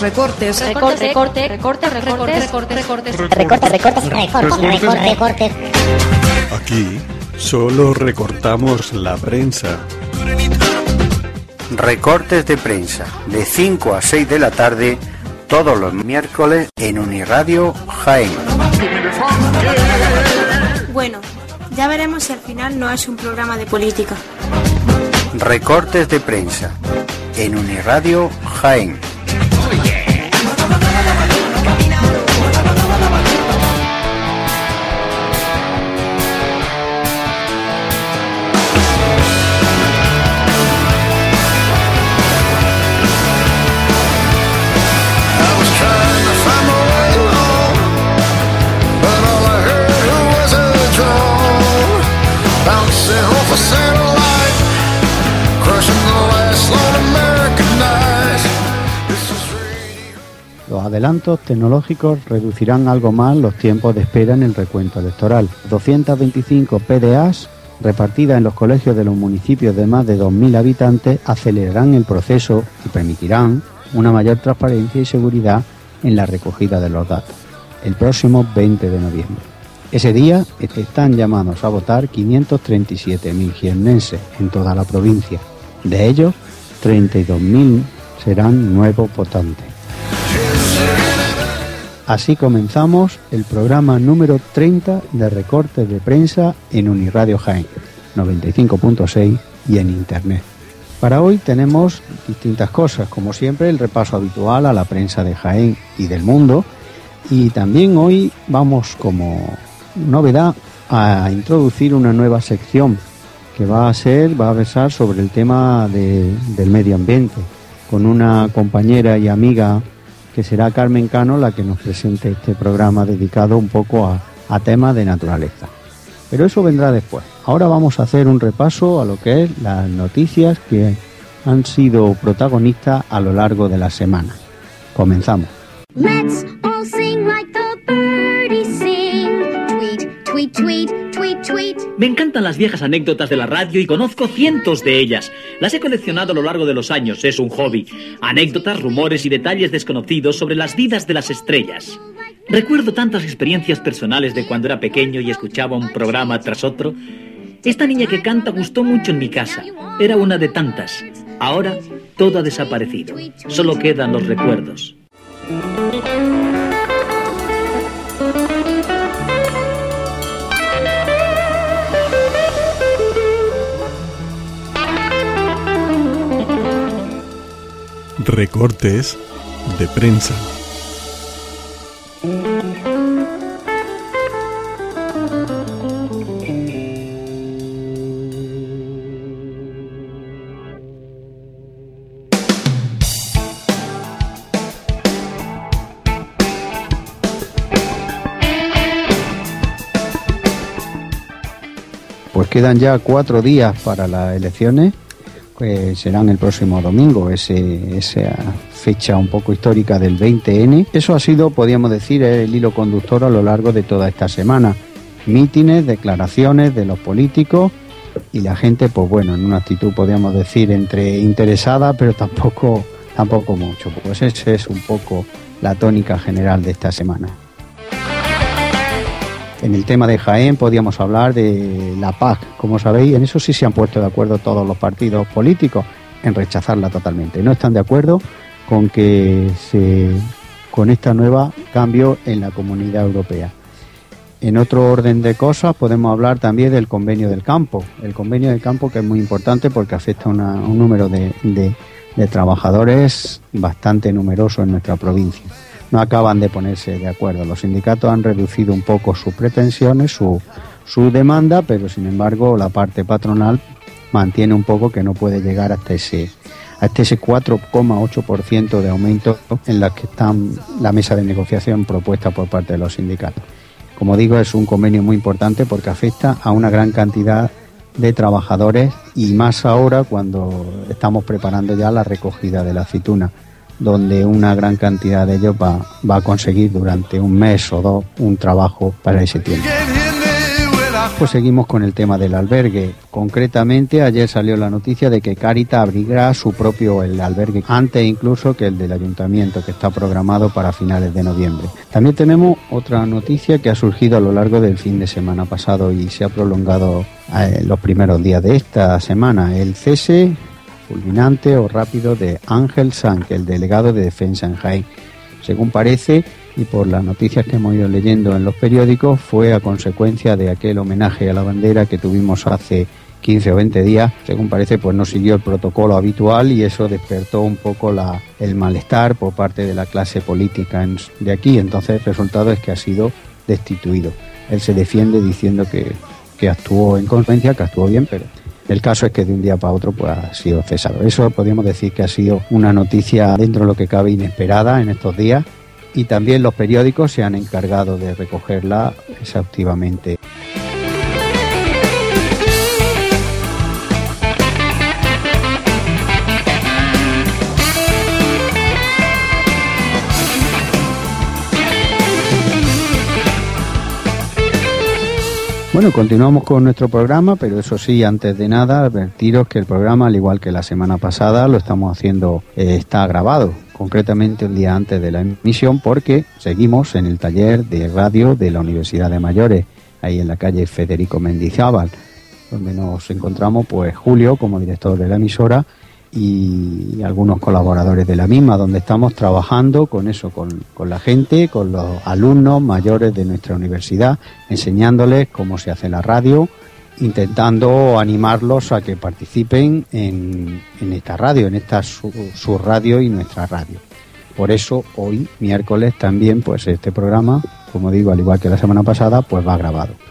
recortes. Recorte, recorte, recorte, recorte, recorte, recortes. Recortes, recortes, recortes, recortes. Aquí solo recortamos la prensa. Recortes de prensa, de 5 a 6 de la tarde, todos los miércoles en Uniradio Jaén. Bueno, ya veremos si al final no es un programa de política. Recortes de prensa, en Uniradio Jaén yeah. Los adelantos tecnológicos reducirán algo más los tiempos de espera en el recuento electoral. 225 PDAs repartidas en los colegios de los municipios de más de 2.000 habitantes acelerarán el proceso y permitirán una mayor transparencia y seguridad en la recogida de los datos. El próximo 20 de noviembre. Ese día están llamados a votar 537.000 jiennenses en toda la provincia. De ellos, 32.000 serán nuevos votantes. Así comenzamos el programa número 30 de recortes de prensa en Uniradio Jaén, 95.6 y en Internet. Para hoy tenemos distintas cosas, como siempre el repaso habitual a la prensa de Jaén y del mundo, y también hoy vamos como novedad a introducir una nueva sección que va a ser, va a versar sobre el tema de- del medio ambiente, con una compañera y amiga que será Carmen Cano la que nos presente este programa dedicado un poco a, temas de naturaleza. Pero eso vendrá después. Ahora vamos a hacer un repaso a lo que es las noticias que han sido protagonistas a lo largo de la semana. Comenzamos. Let's all sing like the sing. Tweet, tweet, tweet, Me encantan las viejas anécdotas de la radio y conozco cientos de ellas. Las he coleccionado a lo largo de los años, es un hobby. Anécdotas, rumores y detalles desconocidos sobre las vidas de las estrellas. Recuerdo tantas experiencias personales de cuando era pequeño y escuchaba un programa tras otro. Esta niña que canta gustó mucho en mi casa. Era una de tantas. Ahora todo ha desaparecido. Solo quedan los recuerdos. Recortes de prensa. Pues quedan ya cuatro días para las elecciones, que serán el próximo domingo, ese, esa fecha un poco histórica del 20N. Eso ha sido, podríamos decir, el hilo conductor a lo largo de toda esta semana. Mítines, declaraciones de los políticos y la gente, pues bueno, en una actitud, podríamos decir, entre interesada, pero tampoco, tampoco mucho. Pues esa es un poco la tónica general de esta semana. En el tema de Jaén podíamos hablar de la PAC. Como sabéis, en eso sí se han puesto de acuerdo todos los partidos políticos en rechazarla totalmente. No están de acuerdo con que se con esta nueva cambio en la Comunidad Europea. En otro orden de cosas podemos hablar también del convenio del campo. El convenio del campo que es muy importante porque afecta a un número de- de trabajadores bastante numeroso en nuestra provincia. No acaban de ponerse de acuerdo. Los sindicatos han reducido un poco sus pretensiones, su, su demanda, pero sin embargo la parte patronal mantiene un poco que no puede llegar hasta ese hasta ese 4,8% de aumento en la que están la mesa de negociación propuesta por parte de los sindicatos. Como digo, es un convenio muy importante porque afecta a una gran cantidad de trabajadores y más ahora cuando estamos preparando ya la recogida de la aceituna, donde una gran cantidad de ellos va, va a conseguir durante un mes o dos un trabajo para ese tiempo. Pues seguimos con el tema del albergue. Concretamente, ayer salió la noticia de que Carita abrirá su propio el albergue, antes incluso que el del ayuntamiento, que está programado para finales de noviembre. También tenemos otra noticia que ha surgido a lo largo del fin de semana pasado y se ha prolongado eh, los primeros días de esta semana. El cese fulminante o rápido de Ángel Sank, el delegado de defensa en Jaén. Según parece, y por las noticias que hemos ido leyendo en los periódicos, fue a consecuencia de aquel homenaje a la bandera que tuvimos hace 15 o 20 días, según parece, pues no siguió el protocolo habitual y eso despertó un poco la, el malestar por parte de la clase política de aquí. Entonces, el resultado es que ha sido destituido. Él se defiende diciendo que, que actuó en consecuencia, que actuó bien, pero el caso es que de un día para otro pues, ha sido cesado. Eso podríamos decir que ha sido una noticia dentro de lo que cabe inesperada en estos días y también los periódicos se han encargado de recogerla exhaustivamente. Bueno, continuamos con nuestro programa, pero eso sí, antes de nada, advertiros que el programa, al igual que la semana pasada, lo estamos haciendo, eh, está grabado, concretamente un día antes de la emisión, porque seguimos en el taller de radio de la Universidad de Mayores, ahí en la calle Federico Mendizábal, donde nos encontramos, pues, Julio como director de la emisora y algunos colaboradores de la misma, donde estamos trabajando con eso, con, la gente, con los alumnos mayores de nuestra universidad, enseñándoles cómo se hace la radio, intentando animarlos a que participen en, esta radio, en esta su, su, radio y nuestra radio. Por eso hoy, miércoles, también, pues este programa, como digo, al igual que la semana pasada, pues va grabado.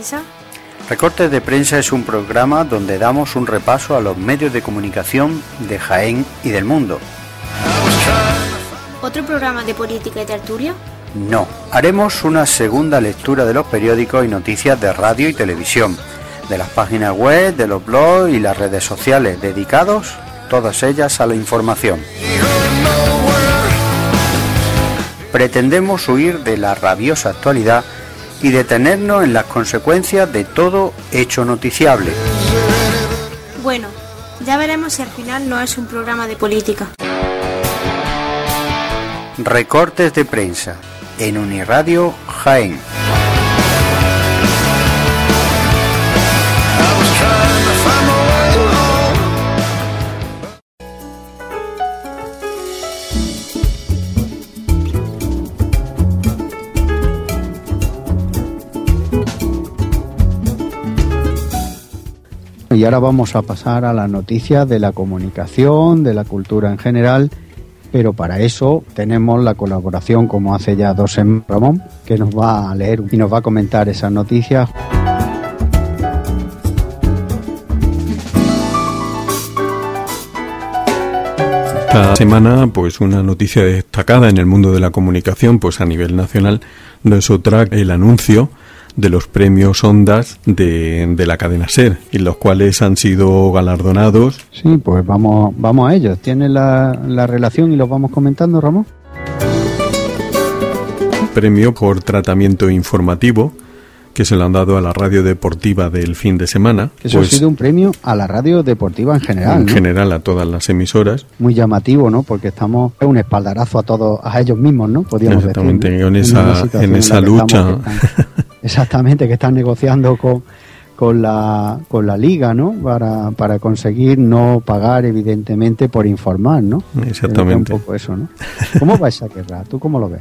Prensa? Recortes de prensa es un programa donde damos un repaso a los medios de comunicación de Jaén y del mundo. ¿Otro programa de política y tertulia? No, haremos una segunda lectura de los periódicos y noticias de radio y televisión, de las páginas web, de los blogs y las redes sociales, dedicados todas ellas a la información. Pretendemos huir de la rabiosa actualidad y detenernos en las consecuencias de todo hecho noticiable. Bueno, ya veremos si al final no es un programa de política. Recortes de prensa en Uniradio Jaén. Y ahora vamos a pasar a las noticias de la comunicación, de la cultura en general, pero para eso tenemos la colaboración, como hace ya dos en Ramón, que nos va a leer y nos va a comentar esas noticias. Esta semana, pues una noticia destacada en el mundo de la comunicación, pues a nivel nacional, no es el anuncio de los premios Ondas de, de, la cadena SER, y los cuales han sido galardonados. Sí, pues vamos, vamos a ellos. ¿Tiene la, la relación y los vamos comentando, Ramón? Premio por tratamiento informativo que se lo han dado a la radio deportiva del fin de semana. Eso ha pues sido un premio a la radio deportiva en general. En general a todas las emasoras. Muy llamativo, ¿no? Porque estamos es un espaldarazo a todos, a ellos mismos, ¿no? Podríamos Exactamente, decir, en esa, en, esa lucha. exactamente, que están negociando con, con, la, con la liga, ¿no? Para, para conseguir no pagar, evidentemente, por informar, ¿no? Exactamente. Un poco eso, ¿no? ¿Cómo va esa guerra? ¿Tú cómo lo ves?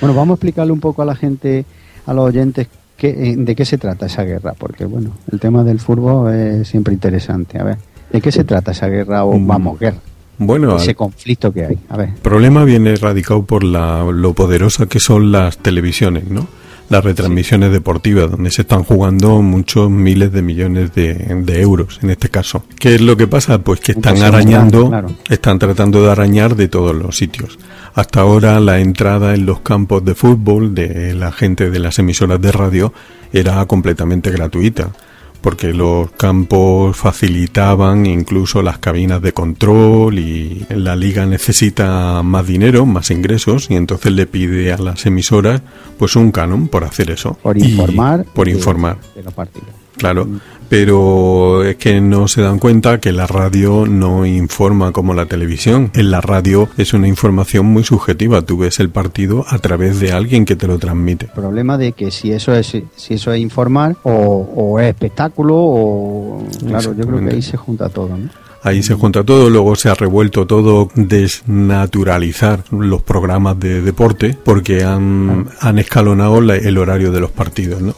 Bueno, vamos a explicarle un poco a la gente, a los oyentes, qué, de qué se trata esa guerra, porque, bueno, el tema del fútbol es siempre interesante. A ver, ¿de qué se trata esa guerra o, mm. vamos, guerra? Bueno, ese conflicto que hay. A ver. El problema viene radicado por la, lo poderosa que son las televisiones, ¿no? Las retransmisiones deportivas, donde se están jugando muchos miles de millones de, de euros, en este caso. ¿Qué es lo que pasa? Pues que están arañando, claro. están tratando de arañar de todos los sitios. Hasta ahora la entrada en los campos de fútbol de la gente de las emisoras de radio era completamente gratuita porque los campos facilitaban incluso las cabinas de control y la liga necesita más dinero, más ingresos y entonces le pide a las emisoras pues un canon por hacer eso. Por Y- informar. por informar. De los partidos. Claro, pero es que no se dan cuenta que la radio no informa como la televisión. En la radio es una información muy subjetiva. Tú ves el partido a través de alguien que te lo transmite. El problema de que si eso es si eso es informar o, o es espectáculo o claro, yo creo que ahí se junta todo, ¿no? Ahí se junta todo, luego se ha revuelto todo desnaturalizar los programas de deporte porque han, han escalonado la- el horario de los partidos, ¿no?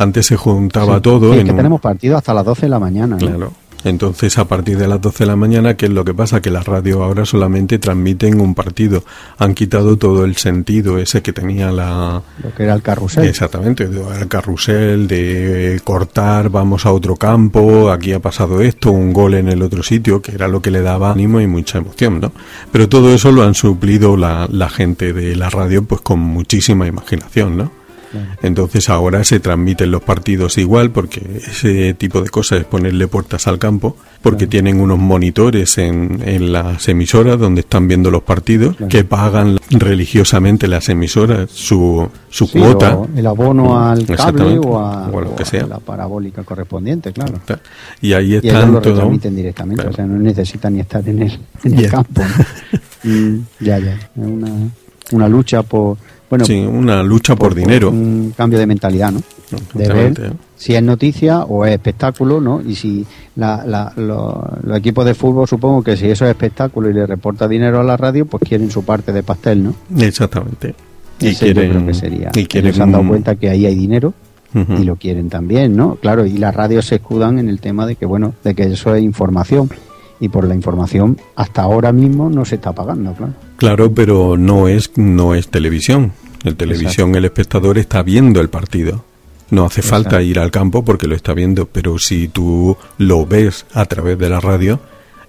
Antes se juntaba Sí. todo Sí, es que un- tenemos partido hasta las 12 de la mañana. Claro. Entonces, a partir de las 12 de la mañana, ¿qué es lo que pasa? Que las radios ahora solamente transmiten un partido. Han quitado todo el sentido ese que tenía la... Lo que era el carrusel. Exactamente, el carrusel, de cortar, vamos a otro campo, aquí ha pasado esto, un gol en el otro sitio, que era lo que le daba ánimo y mucha emoción, ¿no? Pero todo eso lo han suplido la, la gente de la radio, pues con muchísima imaginación, ¿no? Entonces ahora se transmiten los partidos igual porque ese tipo de cosas es ponerle puertas al campo porque tienen unos monitores en, en las emisoras donde están viendo los partidos Claro. que pagan religiosamente las emisoras su, su Sí, cuota. o el abono al cable o a, O a lo que o a sea. la parabólica correspondiente, claro. Y ahí Y están lo todo. directamente, Claro. o sea, no necesitan ni estar en el, en el campo. ¿no? Mm, ya, ya. Es una, una lucha por. Bueno, sí, una lucha por, dinero. Un cambio de mentalidad, ¿no? De Exactamente, ver ¿eh? si es noticia o es espectáculo, ¿no? Y si la, la- lo- los equipos de fútbol, supongo que si eso es espectáculo y le reporta dinero a la radio, pues quieren su parte de pastel, ¿no? Exactamente. Y Ese yo quieren, creo que sería. y quieren Ellos se han dado cuenta que ahí hay dinero y lo quieren también, ¿no? Claro, y las radios se escudan en el tema de que, bueno, de que eso es información. Y por la información, hasta ahora mismo no se está pagando, claro. Claro, pero no es no es televisión. En televisión el espectador está viendo el partido. No hace falta ir al campo porque lo está viendo, pero si tú lo ves a través de la radio,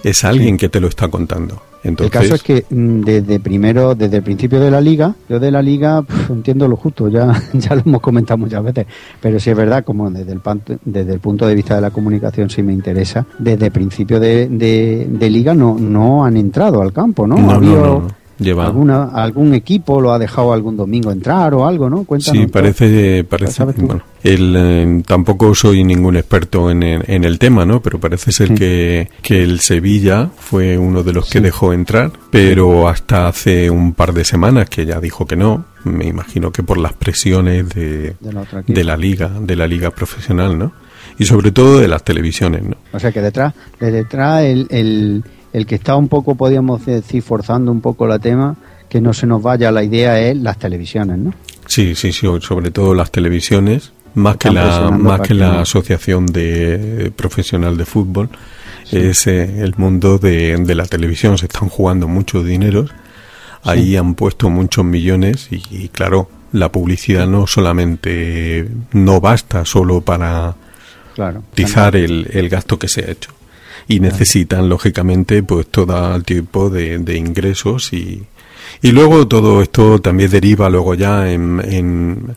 es alguien que te lo está contando. Entonces, el caso es que mm, desde primero, desde el principio de la liga, yo de la liga pf, entiendo lo justo, ya, ya lo hemos comentado muchas veces, pero sí es verdad, como desde el, desde el punto de vista de la comunicación sí me interesa, desde el principio de, de, de liga no, no han entrado al campo, ¿no? No, Ha no, habido no, no. Lleva- alguna, algún equipo lo ha dejado algún domingo entrar o algo, ¿no? Cuéntanos. Sí, parece, parece, bueno, el, eh, tampoco soy ningún experto en el, en el tema, ¿no? Pero parece ser Sí. que, que el Sevilla fue uno de los que dejó entrar, pero hasta hace un par de semanas que ya dijo que no. Me imagino que por las presiones de, de la liga, de la liga profesional, ¿no? Y sobre todo de las televisiones, ¿no? O sea que detrás, de detrás el, el, el que está un poco, podríamos decir, forzando un poco la tema, que no se nos vaya la idea es las televisiones, ¿no? Sí, sí, sí, sobre todo las televisiones, más que la más que la asociación de profesional de fútbol, es eh, el mundo de, de la televisión. Se están jugando muchos dineros, ahí han puesto muchos millones y, y, claro, la publicidad no solamente no basta solo para Claro. el, el gasto que se ha hecho y necesitan lógicamente pues todo el tipo de, de ingresos y, y luego todo esto también deriva luego ya en, en,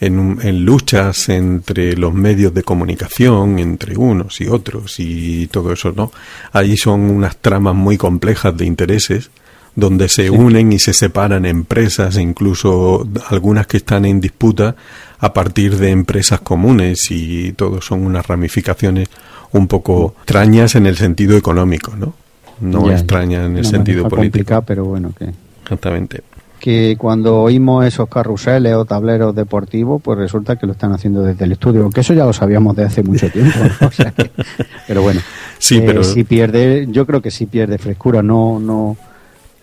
en, en luchas entre los medios de comunicación entre unos y otros y todo eso no ahí son unas tramas muy complejas de intereses donde se unen y se separan empresas, e incluso algunas que están en disputa a partir de empresas comunes y todo son unas ramificaciones un poco extrañas en el sentido económico, ¿no? No Ya, ya. extrañas en el Una sentido político. pero bueno, que, Exactamente. que cuando oímos esos carruseles o tableros deportivos, pues resulta que lo están haciendo desde el estudio, que eso ya lo sabíamos de hace mucho tiempo. ¿no? O sea que- pero bueno, Sí, eh, pero sí pierde, yo creo que sí pierde frescura, no, no,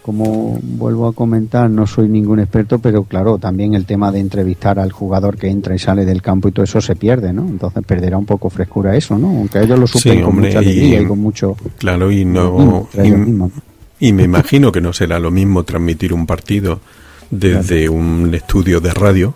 como vuelvo a comentar, no soy ningún experto, pero claro, también el tema de entrevistar al jugador que entra y sale del campo y todo eso se pierde, ¿no? Entonces perderá un poco frescura eso, ¿no? Aunque ellos lo Sí, supen con hombre, mucha y- alegría y, con mucho claro y Mm, no y, mismos, ¿no? y me imagino que no será lo mismo transmitir un partido desde un estudio de radio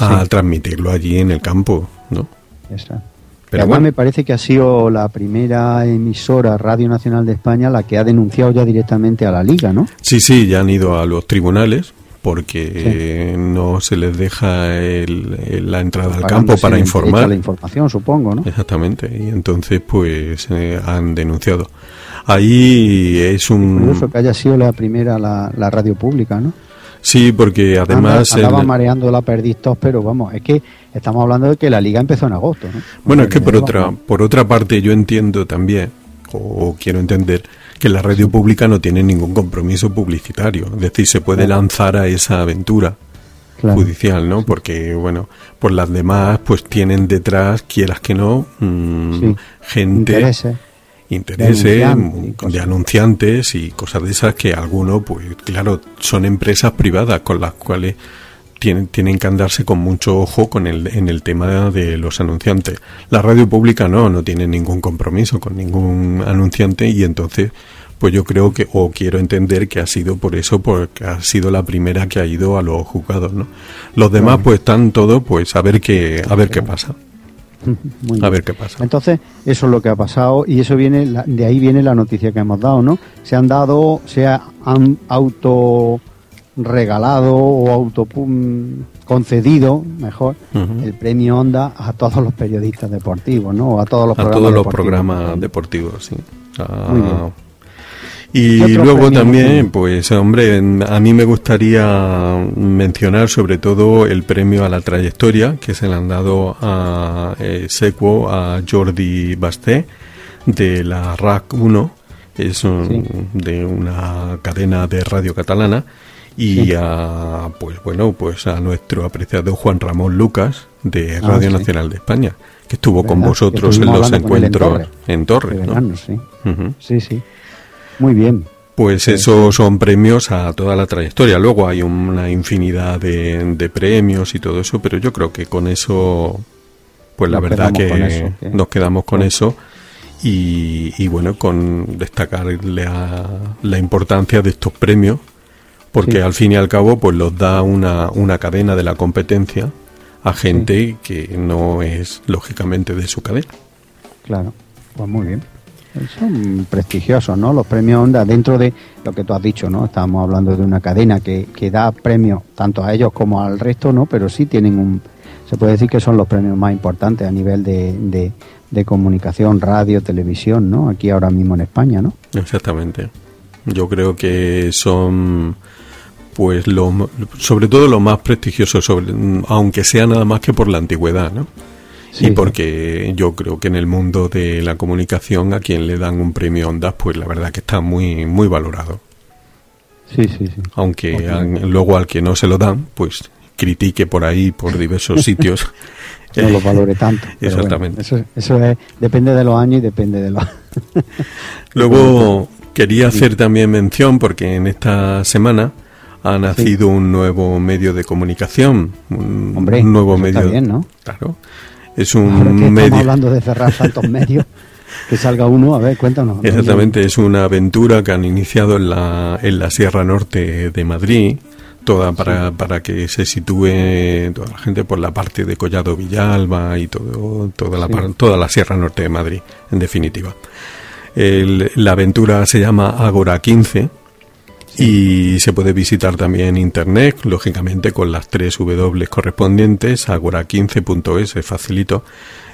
a transmitirlo allí en el campo, ¿no? Exacto. Pero además bueno. me parece que ha sido la primera emisora Radio Nacional de España la que ha denunciado ya directamente a la Liga, ¿no? Sí, sí, ya han ido a los tribunales porque no se les deja el- el- la entrada al campo para informar. la información, supongo, ¿no? Exactamente, y entonces pues eh, han denunciado. Ahí es un... Curioso que haya sido la primera la, la radio pública, ¿no? Sí, porque además... Anda- andaba el- mareando la perdiz todos, pero vamos, es que estamos hablando de que la liga empezó en agosto, ¿no? Bueno, es que por otra, por otra parte yo entiendo también, o quiero entender, que la radio pública no tiene ningún compromiso publicitario. Es decir, se puede Claro. lanzar a esa aventura claro. judicial, ¿no? Porque, bueno, por las demás, pues tienen detrás, quieras que no, mm, Sí. gente, Intereses. Intereses de anunciantes y cosas. de anunciantes y cosas de esas que algunos, pues claro, son empresas privadas con las cuales tienen, tienen que andarse con mucho ojo con el, en el tema de los anunciantes. La radio pública no, no tiene ningún compromiso con ningún anunciante y entonces, pues yo creo que, o quiero entender que ha sido por eso, porque ha sido la primera que ha ido a los juzgados, ¿no? Los demás, pues están todos, pues a ver qué, a ver qué pasa. Muy A ver qué pasa. Entonces, eso es lo que ha pasado y eso viene de ahí viene la noticia que hemos dado, ¿no? Se han dado, se ha- han auto regalado o auto concedido, mejor, el premio Onda a todos los periodistas deportivos, ¿no? O a todos los a programas todos los deportivos. programas deportivos, sí. Ah, Muy bien. Y ¿Qué otro luego también, pues hombre, a mí me gustaría mencionar sobre todo el premio a la trayectoria que se le han dado a eh, Sequo, a Jordi Basté de la RAC 1, es un- Sí. de una cadena de radio catalana y Sí. a pues bueno, pues a nuestro apreciado Juan Ramón Lucas de Ah, Radio sí. Nacional de España, que estuvo con vosotros en los en encuentros Torre. en Torres, ¿no? verano, sí. Sí, sí. Muy bien. Pues Sí, esos son premios a toda la trayectoria. Luego hay una infinidad de, de premios y todo eso, pero yo creo que con eso, pues la Nos verdad que eso, nos quedamos con Sí. eso. Y, y bueno, con destacar la, la importancia de estos premios, porque Sí. al fin y al cabo, pues los da una, una cadena de la competencia a gente que no es lógicamente de su cadena. Claro, pues muy bien. Son prestigiosos, ¿no? Los premios Onda, dentro de lo que tú has dicho, ¿no? Estábamos hablando de una cadena que, que da premios tanto a ellos como al resto, ¿no? Pero sí tienen un... Se puede decir que son los premios más importantes a nivel de, de, de comunicación, radio, televisión, ¿no? Aquí ahora mismo en España, ¿no? Exactamente. Yo creo que son, pues, lo, sobre todo lo más prestigioso, sobre, aunque sea nada más que por la antigüedad, ¿no? Sí. y porque yo creo que en el mundo de la comunicación a quien le dan un premio Ondas, pues la verdad que está muy, muy valorado. Sí, sí, sí. Aunque luego al que no se lo dan, pues critique por ahí, por diversos sitios. No los valore tanto. bueno, Exactamente. eso, eso es, depende de los años y depende de los... Luego quería hacer también mención porque en esta semana ha nacido un nuevo medio de comunicación, un, Hombre, un nuevo medio. bien, ¿no? Claro. Es un Ahora que estamos medio. hablando de cerrar tantos medios, que salga uno, a ver, cuéntanos. Exactamente, es una aventura que han iniciado en la, en la Sierra Norte de Madrid, toda para, para que se sitúe toda la gente por la parte de Collado Villalba y todo, toda, la, Sí. toda la Sierra Norte de Madrid, en definitiva. El- la aventura se llama Agora 15 y se puede visitar también internet, lógicamente con las tres W correspondientes, agora15.es, es facilito.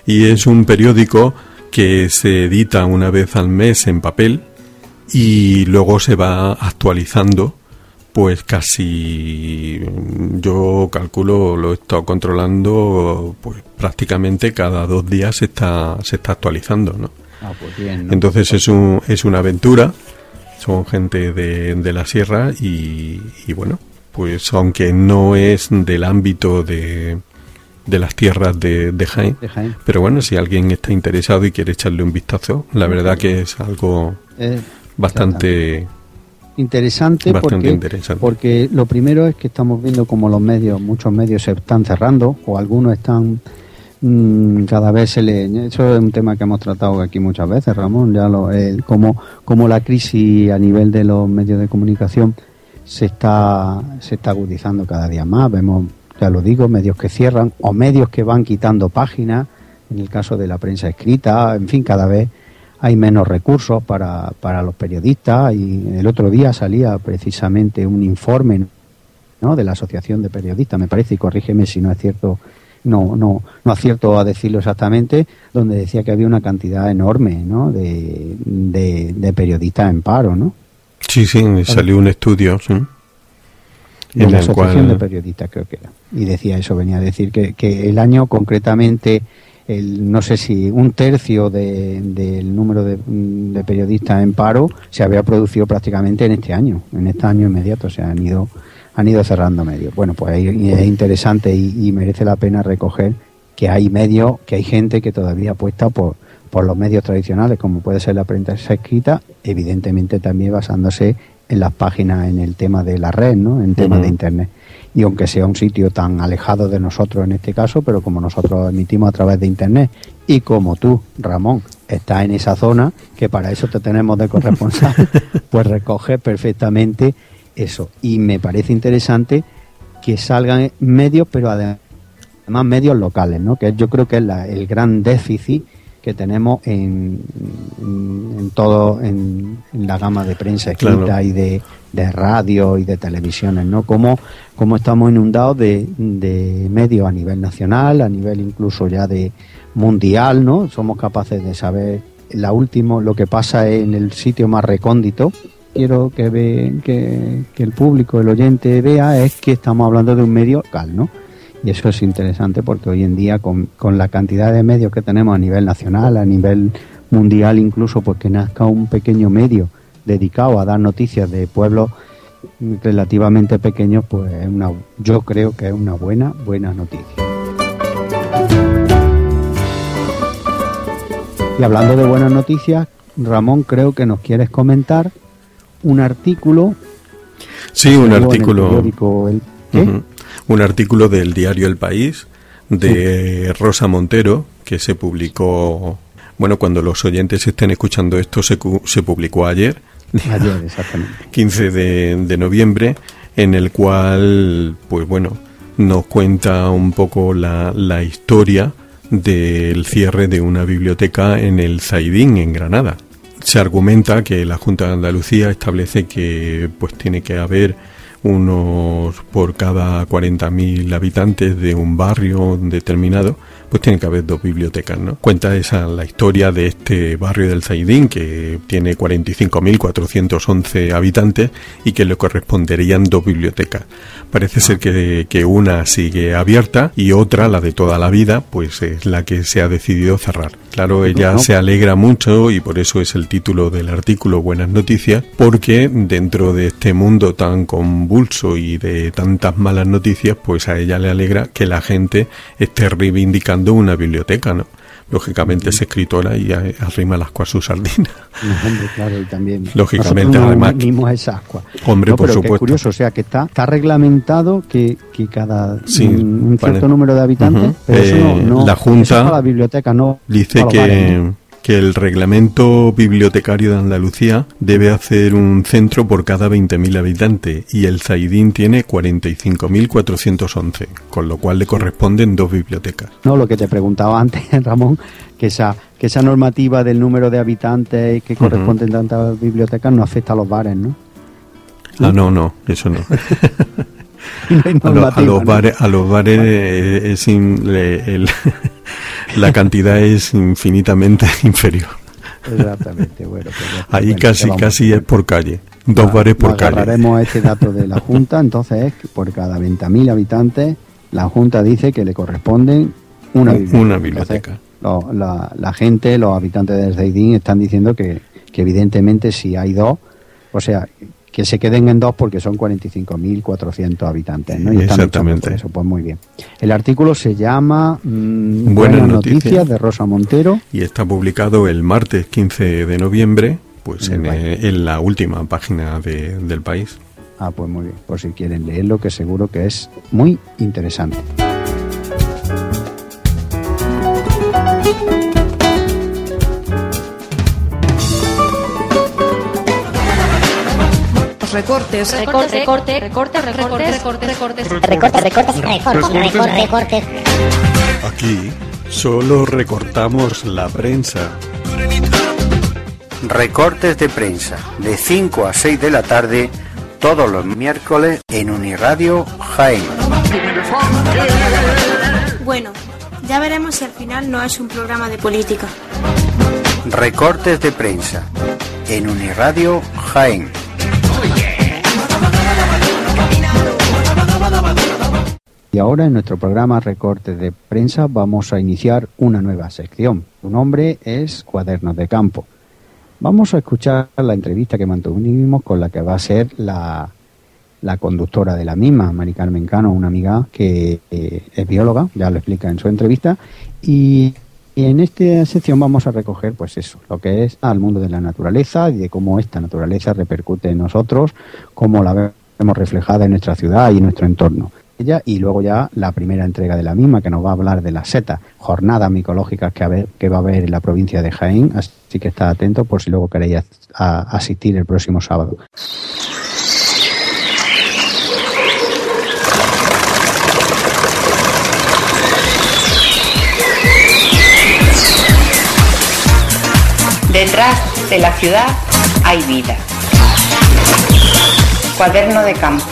Y es un periódico que se edita una vez al mes en papel y luego se va actualizando pues casi yo calculo lo he estado controlando pues prácticamente cada dos días se está se está actualizando ¿no? Ah, pues bien, ¿no? entonces es un es una aventura son gente de, de la sierra y, y bueno pues aunque no es del ámbito de, de las tierras de, de Jaén De Jaén. pero bueno si alguien está interesado y quiere echarle un vistazo la verdad que es algo Eh, bastante interesante, Bastante porque, interesante. porque lo primero es que estamos viendo como los medios, muchos medios se están cerrando o algunos están cada vez se le eso es un tema que hemos tratado aquí muchas veces Ramón ya lo el, como como la crisis a nivel de los medios de comunicación se está se está agudizando cada día más vemos ya lo digo, medios que cierran o medios que van quitando páginas, en el caso de la prensa escrita, en fin, cada vez hay menos recursos para, para los periodistas y el otro día salía precisamente un informe ¿no? de la Asociación de Periodistas, me parece, y corrígeme si no es cierto, no, no, no acierto a decirlo exactamente, donde decía que había una cantidad enorme ¿no? de, de, periodistas en paro, ¿no? Sí, sí, salió un estudio, sí. En la Asociación de Periodistas creo que era. Y decía eso, venía a decir que, que el año concretamente el, no sé si un tercio del número de, periodistas en paro se había producido prácticamente en este año, en este año inmediato, o sea, han ido, han ido cerrando medios. Bueno, pues es interesante y, merece la pena recoger que hay medios, que hay gente que todavía apuesta por, por los medios tradicionales, como puede ser la prensa escrita, evidentemente también basándose en las páginas, en el tema de la red, ¿no? En tema de Internet y aunque sea un sitio tan alejado de nosotros en este caso, pero como nosotros emitimos a través de Internet y como tú, Ramón, estás en esa zona, que para eso te tenemos de corresponsal, pues recoge perfectamente eso. Y me parece interesante que salgan medios, pero además medios locales, ¿no? que yo creo que es el gran déficit que tenemos en, en, todo en, la gama de prensa escrita y de, radio y de televisiones, ¿no? Como, como estamos inundados de, de medios a nivel nacional, a nivel incluso ya de mundial, ¿no? Somos capaces de saber la última, lo que pasa en el sitio más recóndito. Quiero que, ve, que, que el público, el oyente vea es que estamos hablando de un medio local, ¿no? Y eso es interesante porque hoy en día con, con la cantidad de medios que tenemos a nivel nacional, a nivel mundial incluso, pues que nazca un pequeño medio dedicado a dar noticias de pueblos relativamente pequeños, pues es una, yo creo que es una buena, buena noticia. Y hablando de buenas noticias, Ramón, creo que nos quieres comentar un artículo. Sí, un artículo un artículo del diario El País de Rosa Montero que se publicó, bueno, cuando los oyentes estén escuchando esto, se, se publicó ayer, ayer exactamente. 15 de, de noviembre, en el cual, pues bueno, nos cuenta un poco la, la historia del cierre de una biblioteca en el Zaidín, en Granada. Se argumenta que la Junta de Andalucía establece que pues tiene que haber unos por cada 40.000 habitantes de un barrio determinado, pues tiene que haber dos bibliotecas, ¿no? Cuenta esa la historia de este barrio del Zaidín, que tiene 45.411 habitantes y que le corresponderían dos bibliotecas. Parece ser que, que, una sigue abierta y otra, la de toda la vida, pues es la que se ha decidido cerrar. Claro, ella se alegra mucho y por eso es el título del artículo Buenas Noticias, porque dentro de este mundo tan convulso y de tantas malas noticias, pues a ella le alegra que la gente esté reivindicando una biblioteca, ¿no? lógicamente es escritora y arrima las cuas su sardina. hombre, claro, y también. Lógicamente, además. esa Hombre, por supuesto. es curioso, o sea, que está, está reglamentado que, que cada un, cierto número de habitantes, pero eso no, eh, la Junta la biblioteca, no. Dice que que el reglamento bibliotecario de Andalucía debe hacer un centro por cada 20.000 habitantes y el Zaidín tiene 45.411, con lo cual le corresponden dos bibliotecas. No, lo que te preguntaba antes, Ramón, que esa, que esa normativa del número de habitantes que corresponden a tantas bibliotecas no afecta a los bares, ¿no? Ah, no, no, eso no. a, los bares, a los bares eh, es el, la cantidad es infinitamente inferior. Exactamente, bueno. Pues Ahí casi, casi es por calle. Dos bares por calle. Agarraremos este dato de la Junta, entonces es que por cada 20.000 habitantes, la Junta dice que le corresponden una biblioteca. Una biblioteca. la, gente, los habitantes de Zaidín están diciendo que, que evidentemente si hay dos, o sea, que se queden en dos porque son 45.400 habitantes, ¿no? Y Exactamente. eso, pues muy bien. El artículo se llama mm, Buenas, noticias. de Rosa Montero. Y está publicado el martes 15 de noviembre, pues en, eh, la última página del país. Ah, pues muy bien. Por si quieren leerlo, que seguro que es muy interesante. Recortes, recortes, recortes, recortes, recortes, recortes, recortes, Recortes, recortes, recortes, recortes. Aquí solo recortamos la prensa. Recortes de prensa, de 5 a 6 de la tarde, todos los miércoles en Uniradio Jaén. Bueno, ya veremos si al final no es un programa de política. Recortes de prensa, en Uniradio Jaén. Y ahora en nuestro programa Recortes de Prensa vamos a iniciar una nueva sección. Su nombre es Cuadernos de Campo. Vamos a escuchar la entrevista que mantuvimos con la que va a ser la, la conductora de la misma, Mari Carmen Cano, una amiga que eh, es bióloga, ya lo explica en su entrevista, y, y en esta sección vamos a recoger pues eso, lo que es al mundo de la naturaleza y de cómo esta naturaleza repercute en nosotros, cómo la vemos reflejada en nuestra ciudad y nuestro entorno. Ella y luego ya la primera entrega de la misma que nos va a hablar de las setas, jornadas micológicas que, que va a haber en la provincia de Jaén, así que está atento por si luego queréis asistir el próximo sábado. Detrás de la ciudad hay vida. Cuaderno de campo.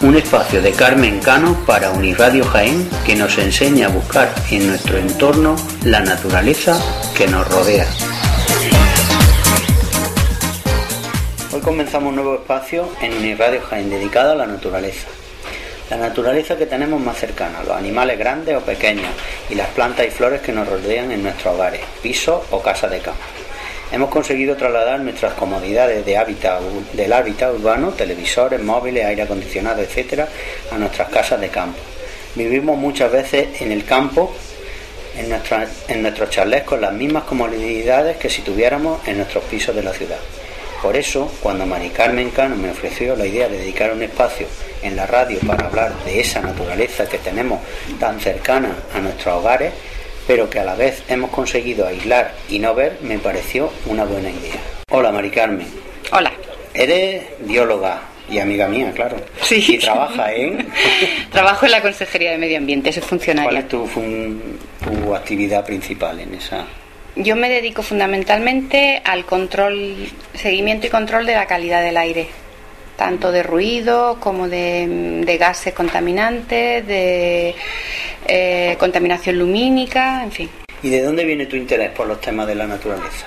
Un espacio de Carmen Cano para Uniradio Jaén que nos enseña a buscar en nuestro entorno la naturaleza que nos rodea. Hoy comenzamos un nuevo espacio en Uniradio Jaén dedicado a la naturaleza. La naturaleza que tenemos más cercana, los animales grandes o pequeños y las plantas y flores que nos rodean en nuestros hogares, pisos o casas de campo. Hemos conseguido trasladar nuestras comodidades de hábitat, del hábitat urbano, televisores, móviles, aire acondicionado, etcétera, a nuestras casas de campo. Vivimos muchas veces en el campo, en, en nuestros chalés, con las mismas comodidades que si tuviéramos en nuestros pisos de la ciudad. Por eso, cuando Mari Carmen Cano me ofreció la idea de dedicar un espacio en la radio para hablar de esa naturaleza que tenemos tan cercana a nuestros hogares, pero que a la vez hemos conseguido aislar y no ver, me pareció una buena idea. Hola Mari Carmen, Hola. eres bióloga y amiga mía, claro. Sí. Y trabaja en... Trabajo en la Consejería de Medio Ambiente, soy ¿Cuál funcionaria. es tu, fun- tu actividad principal en esa? Yo me dedico fundamentalmente al control, seguimiento y control de la calidad del aire, tanto de ruido como de, de gases contaminantes, de eh, contaminación lumínica, en fin. ¿Y de dónde viene tu interés por los temas de la naturaleza?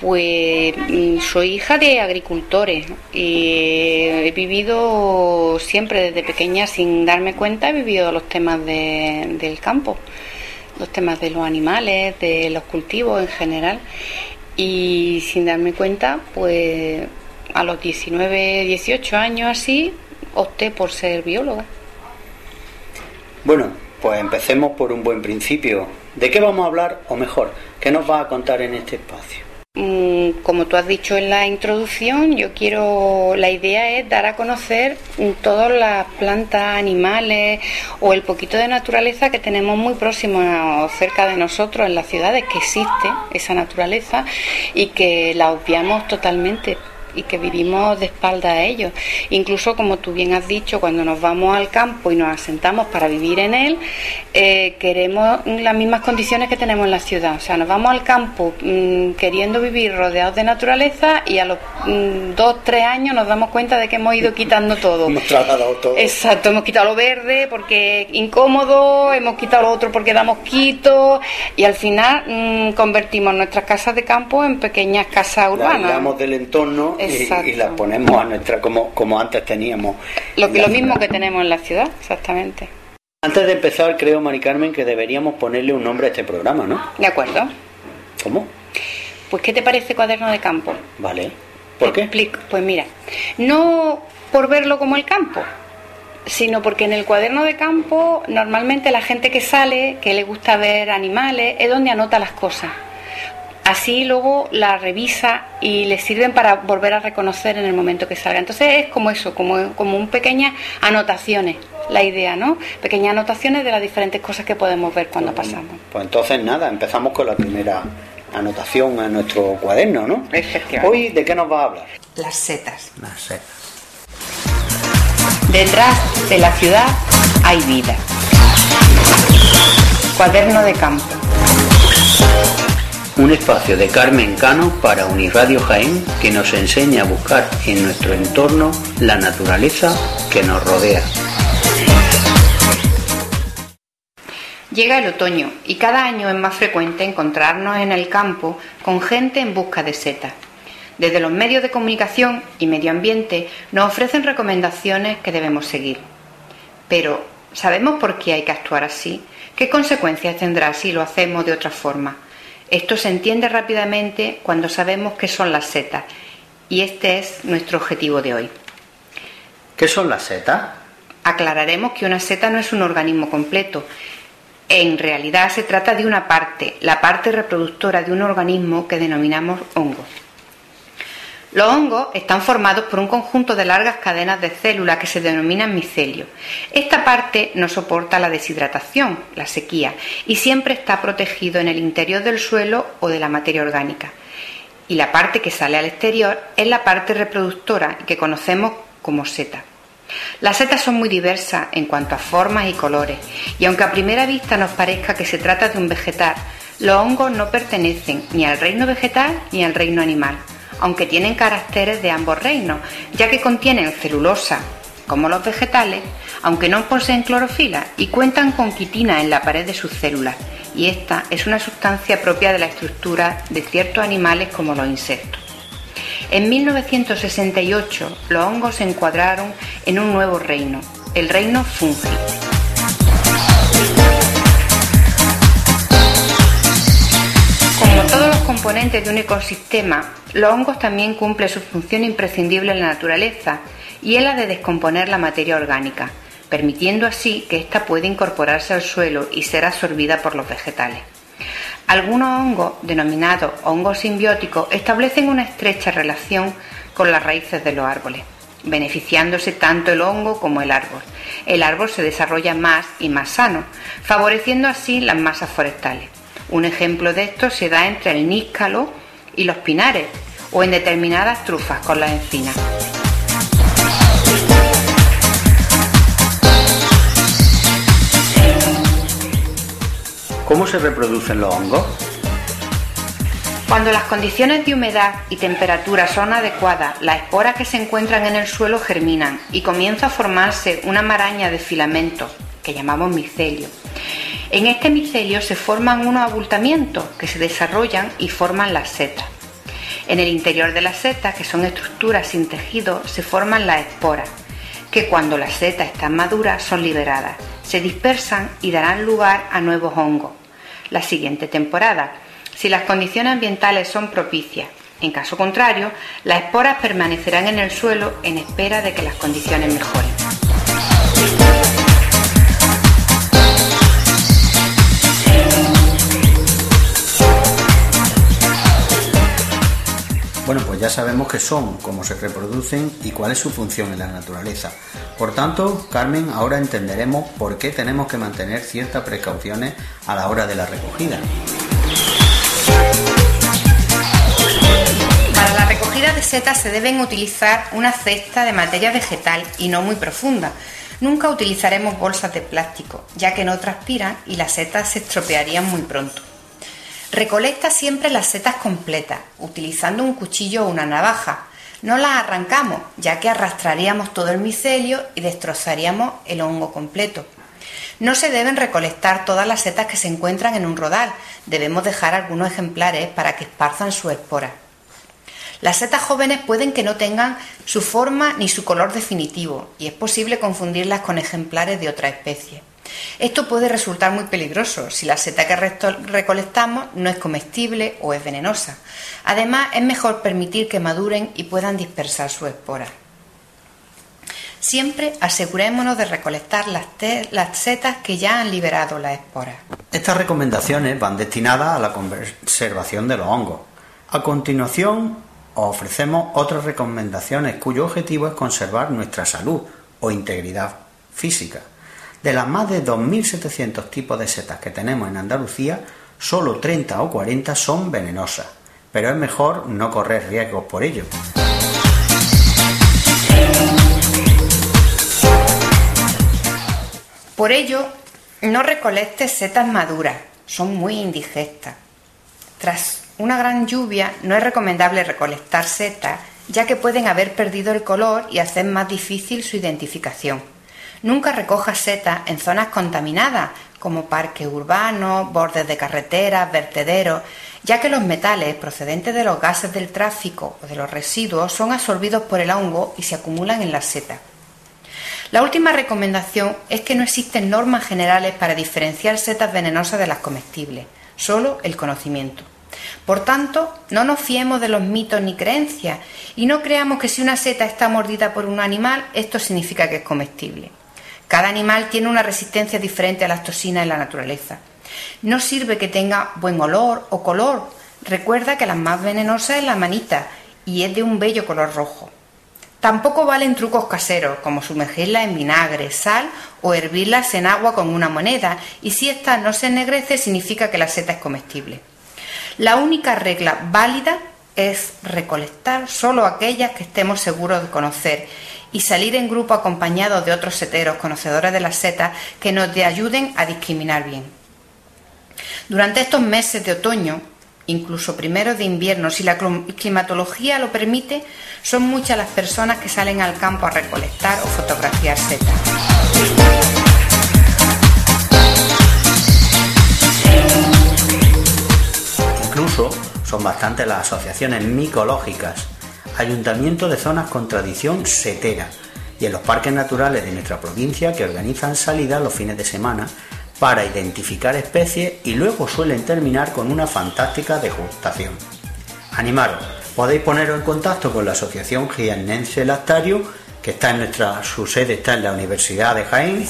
Pues mm, soy hija de agricultores y he vivido siempre desde pequeña sin darme cuenta, he vivido los temas de- del campo, los temas de los animales, de los cultivos en general y sin darme cuenta, pues a los 19, 18 años así, opté por ser bióloga. Bueno, pues empecemos por un buen principio. ¿De qué vamos a hablar? O mejor, ¿qué nos vas a contar en este espacio? Mm, Como tú has dicho en la introducción, yo quiero, la idea es dar a conocer todas las plantas, animales o el poquito de naturaleza que tenemos muy próximo a- cerca de nosotros en las ciudades, que existe esa naturaleza y que la obviamos totalmente y que vivimos de espalda a ellos. Incluso, como tú bien has dicho, cuando nos vamos al campo y nos asentamos para vivir en él, eh, queremos las mismas condiciones que tenemos en la ciudad. O sea, nos vamos al campo mm, queriendo vivir rodeados de naturaleza y a los mm, dos, tres años nos damos cuenta de que hemos ido quitando todo. Hemos trasladado todo. Exacto, hemos quitado lo verde porque es incómodo, hemos quitado lo otro porque da mosquitos y al final mm, convertimos nuestras casas de campo en pequeñas casas urbanas. aislamos del entorno y, y la ponemos a nuestra, como, como antes teníamos. Lo, lo mismo que tenemos en la ciudad, exactamente. Antes de empezar, creo, Mari Carmen, que deberíamos ponerle un nombre a este programa, ¿no? De acuerdo. ¿Cómo? Pues, ¿qué te parece cuaderno de campo? Vale. ¿Por qué? explico. Pues mira, no por verlo como el campo, sino porque en el cuaderno de campo normalmente la gente que sale, que le gusta ver animales, es donde anota las cosas. Así luego la revisa y le sirven para volver a reconocer en el momento que salga. Entonces es como eso, como, como un pequeñas anotaciones, la idea, ¿no? Pequeñas anotaciones de las diferentes cosas que podemos ver cuando pasamos. Pues entonces nada, empezamos con la primera anotación a nuestro cuaderno, ¿no? Efectivamente. Hoy, ¿de qué nos va a hablar? las setas. Las setas. Detrás de la ciudad hay vida. Cuaderno de campo. Un espacio de Carmen Cano para Uniradio Jaén que nos enseña a buscar en nuestro entorno la naturaleza que nos rodea. Llega el otoño y cada año es más frecuente encontrarnos en el campo con gente en busca de setas. Desde los medios de comunicación y medio ambiente nos ofrecen recomendaciones que debemos seguir. Pero, ¿sabemos por qué hay que actuar así? ¿Qué consecuencias tendrá si lo hacemos de otra forma? Esto se entiende rápidamente cuando sabemos qué son las setas y este es nuestro objetivo de hoy. ¿Qué son las setas? Aclararemos que una seta no es un organismo completo. En realidad se trata de una parte, la parte reproductora de un organismo que denominamos hongo. Los hongos están formados por un conjunto de largas cadenas de células que se denominan micelios. Esta parte no soporta la deshidratación, la sequía, y siempre está protegido en el interior del suelo o de la materia orgánica. Y la parte que sale al exterior es la parte reproductora que conocemos como seta. Las setas son muy diversas en cuanto a formas y colores, y aunque a primera vista nos parezca que se trata de un vegetal, los hongos no pertenecen ni al reino vegetal ni al reino animal aunque tienen caracteres de ambos reinos, ya que contienen celulosa, como los vegetales, aunque no poseen clorofila y cuentan con quitina en la pared de sus células, y esta es una sustancia propia de la estructura de ciertos animales como los insectos. En 1968 los hongos se encuadraron en un nuevo reino, el reino fungi. Componentes de un ecosistema, los hongos también cumplen su función imprescindible en la naturaleza y es la de descomponer la materia orgánica, permitiendo así que ésta pueda incorporarse al suelo y ser absorbida por los vegetales. Algunos hongos, denominados hongos simbióticos, establecen una estrecha relación con las raíces de los árboles, beneficiándose tanto el hongo como el árbol. El árbol se desarrolla más y más sano, favoreciendo así las masas forestales. Un ejemplo de esto se da entre el níscalo y los pinares o en determinadas trufas con las encinas. ¿Cómo se reproducen los hongos? Cuando las condiciones de humedad y temperatura son adecuadas, las esporas que se encuentran en el suelo germinan y comienza a formarse una maraña de filamentos que llamamos micelio. En este micelio se forman unos abultamientos que se desarrollan y forman las setas. En el interior de las setas, que son estructuras sin tejido, se forman las esporas, que cuando las setas están maduras son liberadas, se dispersan y darán lugar a nuevos hongos. La siguiente temporada, si las condiciones ambientales son propicias. En caso contrario, las esporas permanecerán en el suelo en espera de que las condiciones mejoren. Bueno, pues ya sabemos qué son, cómo se reproducen y cuál es su función en la naturaleza. Por tanto, Carmen, ahora entenderemos por qué tenemos que mantener ciertas precauciones a la hora de la recogida. Para la recogida de setas se deben utilizar una cesta de materia vegetal y no muy profunda. Nunca utilizaremos bolsas de plástico, ya que no transpiran y las setas se estropearían muy pronto. Recolecta siempre las setas completas, utilizando un cuchillo o una navaja. No las arrancamos, ya que arrastraríamos todo el micelio y destrozaríamos el hongo completo. No se deben recolectar todas las setas que se encuentran en un rodal, debemos dejar algunos ejemplares para que esparzan su esporas. Las setas jóvenes pueden que no tengan su forma ni su color definitivo y es posible confundirlas con ejemplares de otra especie. Esto puede resultar muy peligroso si la seta que recolectamos no es comestible o es venenosa. Además, es mejor permitir que maduren y puedan dispersar sus esporas. Siempre asegurémonos de recolectar las, setas que ya han liberado las esporas. Estas recomendaciones van destinadas a la conservación de los hongos. A continuación, os ofrecemos otras recomendaciones cuyo objetivo es conservar nuestra salud o integridad física. De las más de 2.700 tipos de setas que tenemos en Andalucía, solo 30 o 40 son venenosas, pero es mejor no correr riesgos por ello. Por ello, no recolectes setas maduras, son muy indigestas. Tras una gran lluvia no es recomendable recolectar setas ya que pueden haber perdido el color y hacer más difícil su identificación. Nunca recojas setas en zonas contaminadas, como parques urbanos, bordes de carreteras, vertederos, ya que los metales procedentes de los gases del tráfico o de los residuos son absorbidos por el hongo y se acumulan en las setas. La última recomendación es que no existen normas generales para diferenciar setas venenosas de las comestibles, solo el conocimiento. Por tanto, no nos fiemos de los mitos ni creencias y no creamos que si una seta está mordida por un animal, esto significa que es comestible. Cada animal tiene una resistencia diferente a las toxinas en la naturaleza. No sirve que tenga buen olor o color. Recuerda que la más venenosa es la manita y es de un bello color rojo. Tampoco valen trucos caseros como sumergirla en vinagre, sal o hervirlas en agua con una moneda y si ésta no se ennegrece significa que la seta es comestible. La única regla válida es recolectar solo aquellas que estemos seguros de conocer y salir en grupo acompañados de otros seteros conocedores de las setas que nos ayuden a discriminar bien. Durante estos meses de otoño, incluso primeros de invierno, si la climatología lo permite, son muchas las personas que salen al campo a recolectar o fotografiar setas. Incluso son bastantes las asociaciones micológicas, ayuntamientos de zonas con tradición setera y en los parques naturales de nuestra provincia que organizan salidas los fines de semana para identificar especies y luego suelen terminar con una fantástica degustación. Animaros, podéis poneros en contacto con la Asociación Gianense Lactario, que está en nuestra, su sede está en la Universidad de Jaén,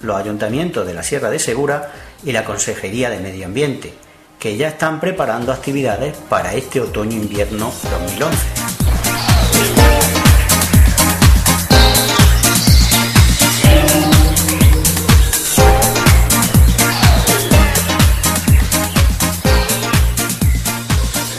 los ayuntamientos de la Sierra de Segura y la Consejería de Medio Ambiente, que ya están preparando actividades para este otoño-invierno 2011.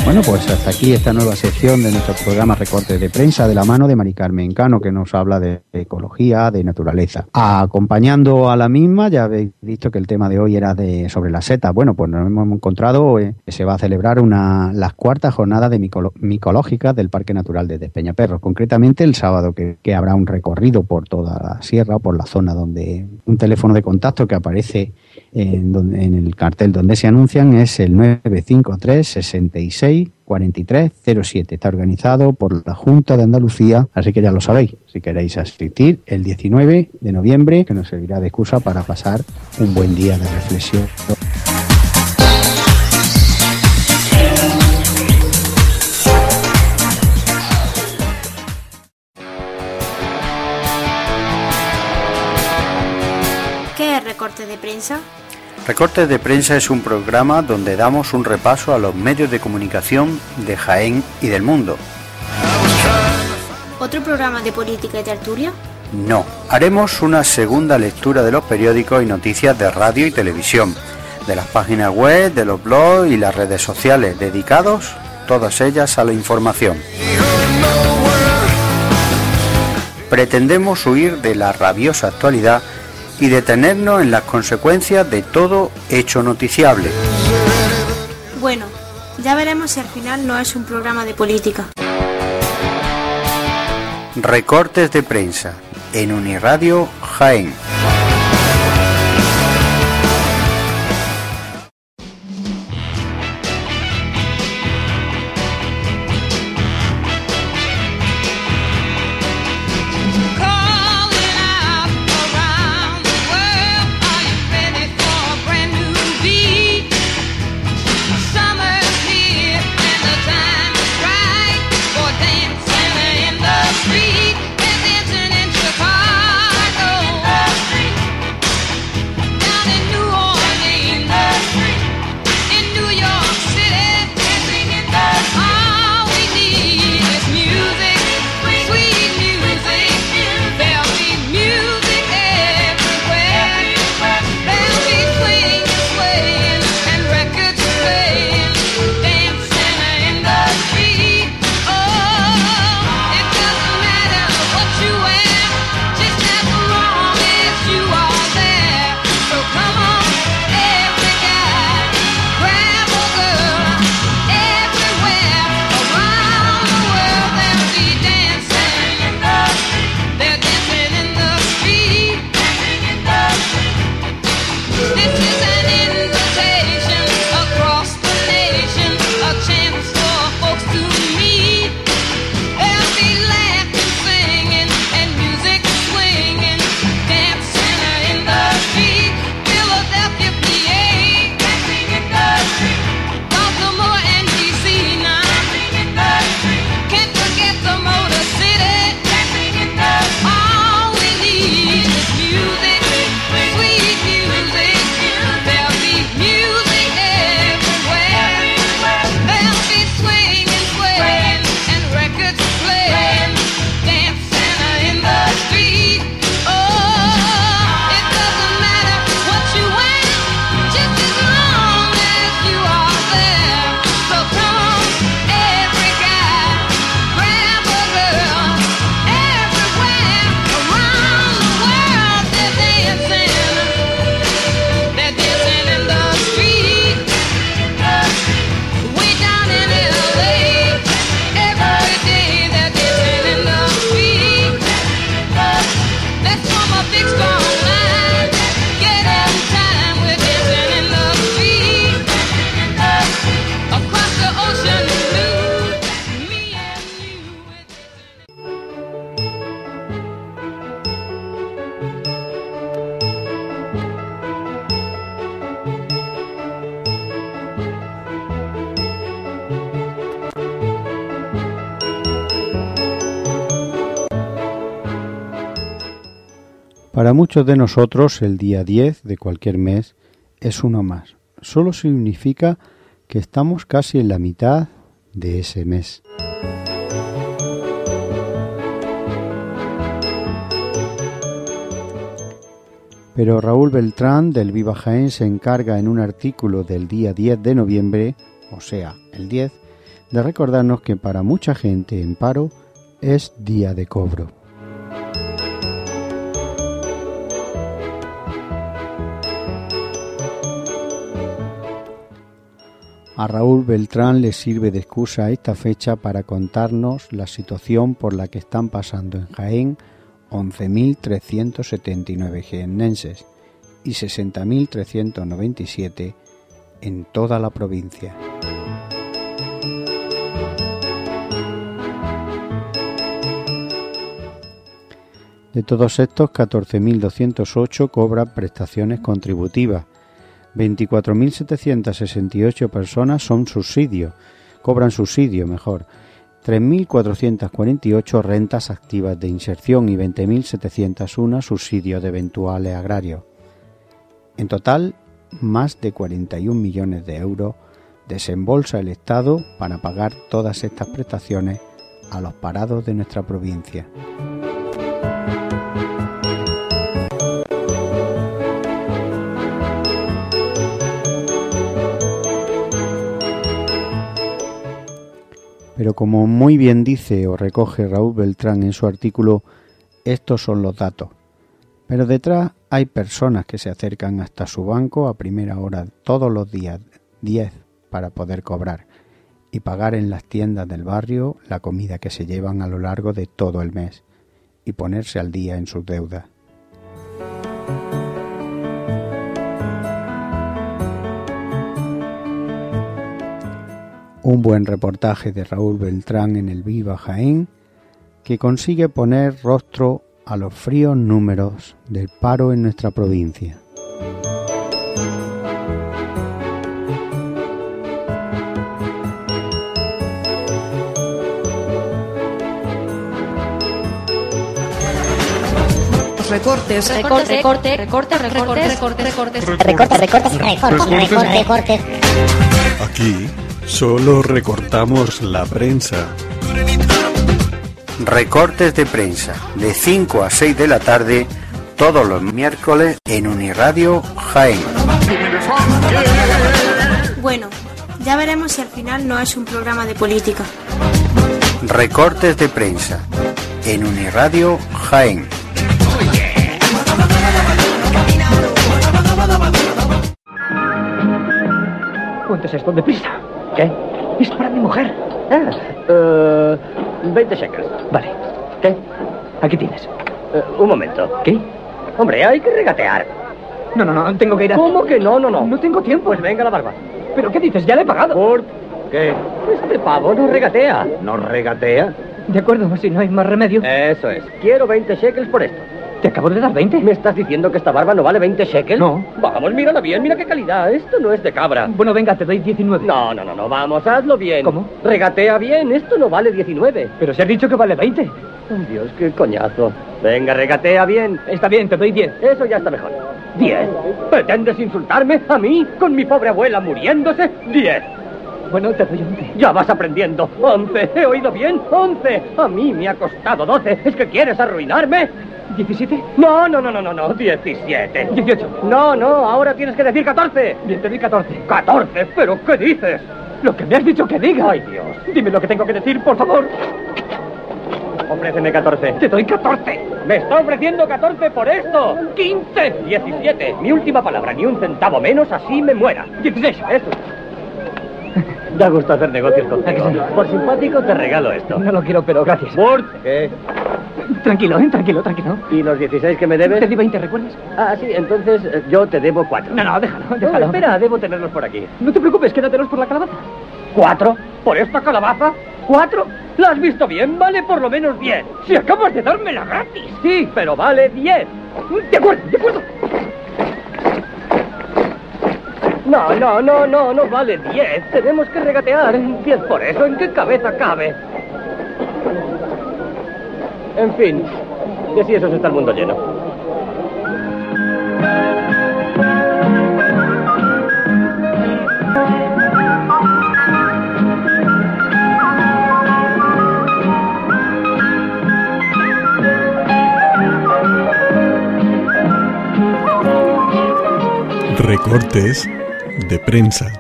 Bueno, pues hasta aquí esta nueva sección de nuestro programa Recortes de Prensa de la mano de Mari Carmen Cano, que nos habla de ecología, de naturaleza. Acompañando a la misma, ya habéis visto que el tema de hoy era de sobre las setas. Bueno, pues nos hemos encontrado eh, que se va a celebrar una las cuartas jornadas de micolo- micológicas del Parque Natural de Despeñaperros. Concretamente el sábado, que, que habrá un recorrido por toda la sierra, por la zona donde un teléfono de contacto que aparece en, donde- en el cartel donde se anuncian es el 953 66 43 07. Está organizado por la Junta de Andalucía, así que ya lo sabéis. Si queréis asistir el 19 de noviembre, que nos servirá de excusa para pasar un buen día de reflexión. ¿Qué es recorte de prensa? Recortes de Prensa es un programa donde damos un repaso a los medios de comunicación de Jaén y del mundo. ¿Otro programa de política y tertulia? No, haremos una segunda lectura de los periódicos y noticias de radio y televisión, de las páginas web, de los blogs y las redes sociales, dedicados todas ellas a la información. Pretendemos huir de la rabiosa actualidad y detenernos en las consecuencias de todo hecho noticiable. Bueno, ya veremos si al final no es un programa de política. Recortes de prensa en Uniradio Jaén. Muchos de nosotros el día 10 de cualquier mes es uno más. Solo significa que estamos casi en la mitad de ese mes. Pero Raúl Beltrán del Viva Jaén se encarga en un artículo del día 10 de noviembre, o sea, el 10, de recordarnos que para mucha gente en paro es día de cobro. A Raúl Beltrán le sirve de excusa esta fecha para contarnos la situación por la que están pasando en Jaén 11.379 jiennenses y 60.397 en toda la provincia. De todos estos, 14.208 cobran prestaciones contributivas, 24.768 personas son subsidio, cobran subsidio mejor, 3.448 rentas activas de inserción y 20.701 subsidios de eventuales agrarios. En total, más de 41 millones de euros desembolsa el Estado para pagar todas estas prestaciones a los parados de nuestra provincia. Pero como muy bien dice o recoge Raúl Beltrán en su artículo, estos son los datos. Pero detrás hay personas que se acercan hasta su banco a primera hora todos los días, 10, para poder cobrar y pagar en las tiendas del barrio la comida que se llevan a lo largo de todo el mes y ponerse al día en sus deudas. Un buen reportaje de Raúl Beltrán en el Viva Jaén que consigue poner rostro a los fríos números del paro en nuestra provincia. Recortes, recortes, recortes, recortes, recortes, recortes, recortes, Recortes, recortes, recortes, recortes. Aquí solo recortamos la prensa. Recortes de prensa, de 5 a 6 de la tarde, todos los miércoles en Uniradio Jaén. Bueno, ya veremos si al final no es un programa de política. Recortes de prensa, en Uniradio Jaén. ¿Cuánto es esto? ¡Deprisa! ¿Qué? Es para mi mujer. Ah, eh, 20 shekels. Vale. ¿Qué? Aquí tienes. Eh, un momento. ¿Qué? Hombre, hay que regatear. No, no, no, tengo que ir a... ¿Cómo que no, no, no? No tengo tiempo. Pues venga la barba. ¿Pero qué dices? Ya le he pagado. ¿Por qué? Este pavo no regatea. ¿No regatea? De acuerdo, si no hay más remedio. Eso es. Quiero 20 shekels por esto. ¿Te acabo de dar 20? ¿Me estás diciendo que esta barba no vale 20 shekels? No. Vamos, mírala bien, mira qué calidad. Esto no es de cabra. Bueno, venga, te doy 19. No, no, no, no, vamos, hazlo bien. ¿Cómo? Regatea bien, esto no vale 19. Pero se ha dicho que vale 20. Ay, Dios, qué coñazo. Venga, regatea bien. Está bien, te doy 10. Eso ya está mejor. 10. ¿Pretendes insultarme a mí, con mi pobre abuela muriéndose? 10. Bueno, te doy 11. Ya vas aprendiendo. 11. ¿He oído bien? 11. A mí me ha costado 12. ¿Es que quieres arruinarme? ¿17? No, no, no, no, no, no. 17. 18. No, no, ahora tienes que decir 14. Bien, te doy 14. 14. ¿Pero qué dices? Lo que me has dicho que diga. Ay, Dios. Dime lo que tengo que decir, por favor. Ofréceme 14. Te doy 14. Me está ofreciendo 14 por esto. 15. 17. Mi última palabra, ni un centavo menos, así me muera. 16. Eso. Da gusto hacer negocios contigo. Por simpático te regalo esto. No lo quiero, pero gracias. Burt. ¿Qué? Tranquilo, ¿eh? Tranquilo, tranquilo. ¿Y los 16 que me debes? Te di 20, ¿recuerdas? Ah, sí, entonces eh, yo te debo cuatro. No, no, déjalo, No, déjalo. espera, debo tenerlos por aquí. No te preocupes, quédatelos por la calabaza. ¿Cuatro? ¿Por esta calabaza? ¿Cuatro? ¿La has visto bien? Vale por lo menos diez. Si acabas de dármela gratis. Sí, pero vale diez. De acuerdo, de acuerdo. No, no, no, no, no vale diez. Tenemos que regatear. Diez por eso, ¿en qué cabeza cabe? En fin, que si eso está el mundo lleno. Recortes de prensa.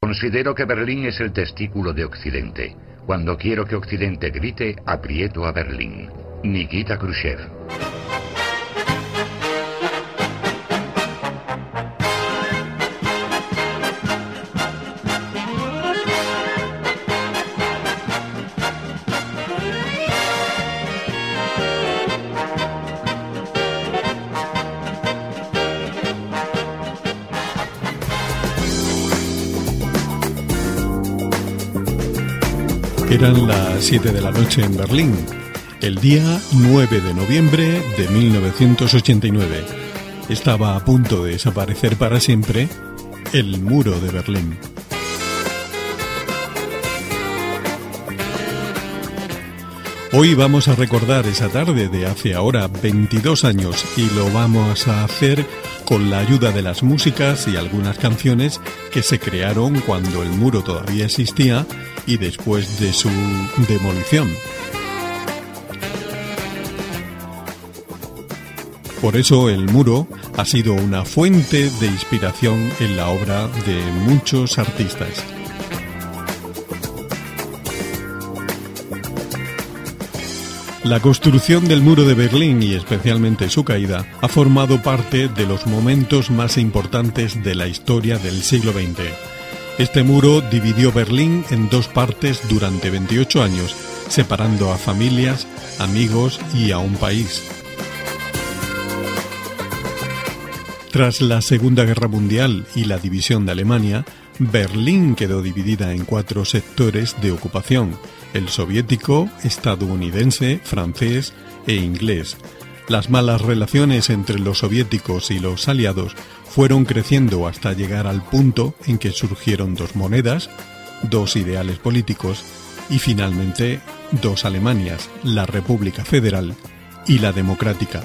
Considero que Berlín es el testículo de Occidente. Cuando quiero que Occidente grite, aprieto a Berlín. Nikita Khrushchev. Eran las 7 de la noche en Berlín, el día 9 de noviembre de 1989. Estaba a punto de desaparecer para siempre el muro de Berlín. Hoy vamos a recordar esa tarde de hace ahora 22 años y lo vamos a hacer con la ayuda de las músicas y algunas canciones que se crearon cuando el muro todavía existía y después de su demolición. Por eso el muro ha sido una fuente de inspiración en la obra de muchos artistas. La construcción del muro de Berlín y especialmente su caída ha formado parte de los momentos más importantes de la historia del siglo XX. Este muro dividió Berlín en dos partes durante 28 años, separando a familias, amigos y a un país. Tras la Segunda Guerra Mundial y la división de Alemania, Berlín quedó dividida en cuatro sectores de ocupación, el soviético, estadounidense, francés e inglés. Las malas relaciones entre los soviéticos y los aliados fueron creciendo hasta llegar al punto en que surgieron dos monedas, dos ideales políticos y finalmente dos Alemanias, la República Federal y la Democrática.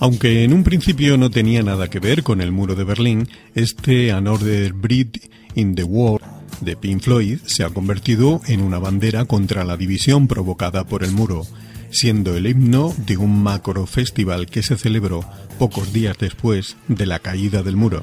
Aunque en un principio no tenía nada que ver con el muro de Berlín, este Another Bridge in the Wall de Pink Floyd se ha convertido en una bandera contra la división provocada por el muro, siendo el himno de un macro festival que se celebró pocos días después de la caída del muro.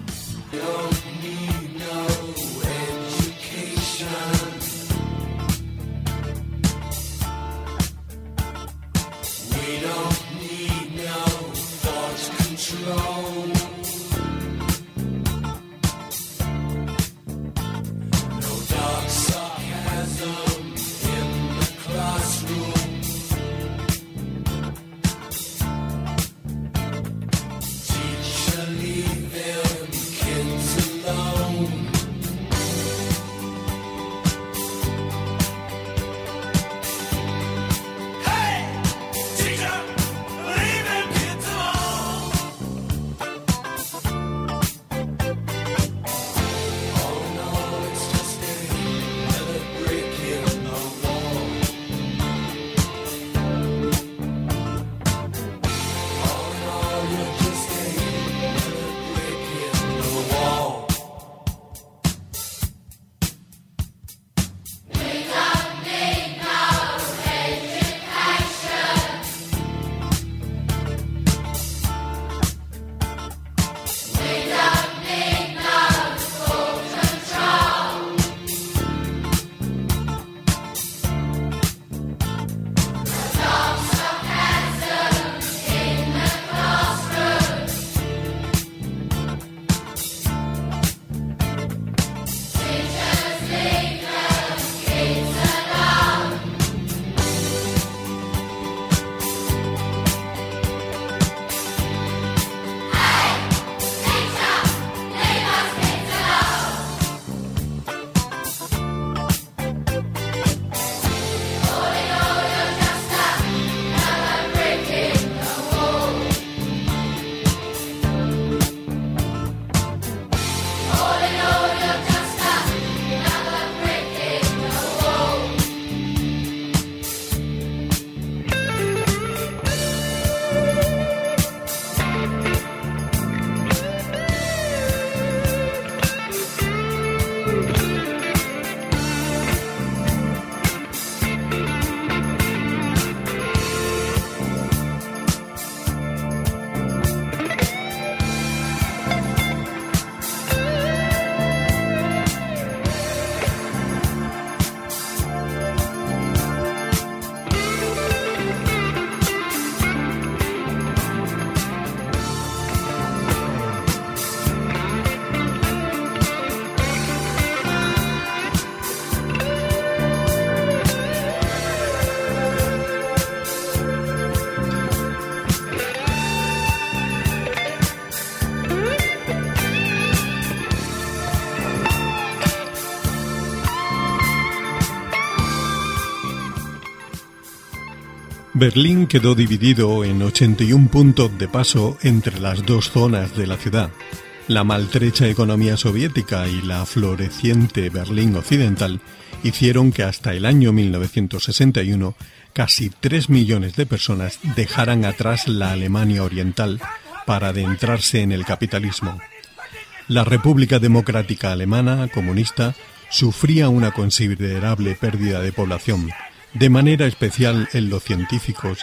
Berlín quedó dividido en 81 puntos de paso entre las dos zonas de la ciudad. La maltrecha economía soviética y la floreciente Berlín occidental hicieron que hasta el año 1961 casi 3 millones de personas dejaran atrás la Alemania oriental para adentrarse en el capitalismo. La República Democrática Alemana comunista sufría una considerable pérdida de población, de manera especial en los científicos,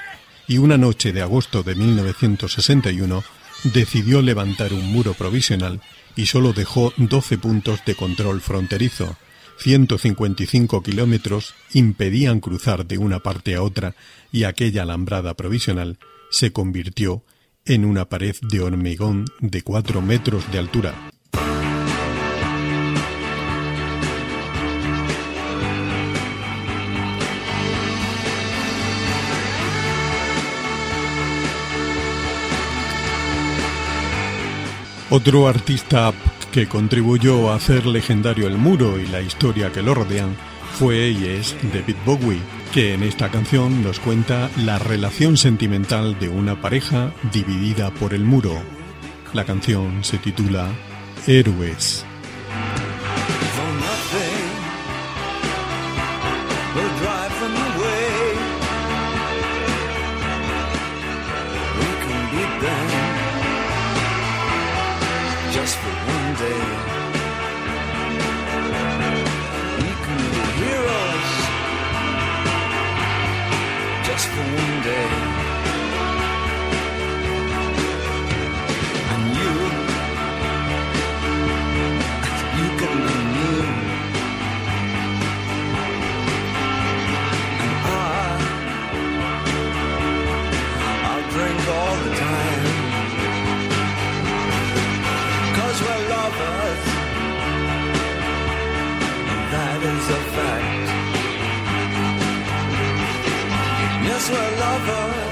y una noche de agosto de 1961 decidió levantar un muro provisional y solo dejó 12 puntos de control fronterizo. 155 kilómetros impedían cruzar de una parte a otra y aquella alambrada provisional se convirtió en una pared de hormigón de 4 metros de altura. Otro artista que contribuyó a hacer legendario el muro y la historia que lo rodean fue y es David Bowie, que en esta canción nos cuenta la relación sentimental de una pareja dividida por el muro. La canción se titula Héroes. a lover.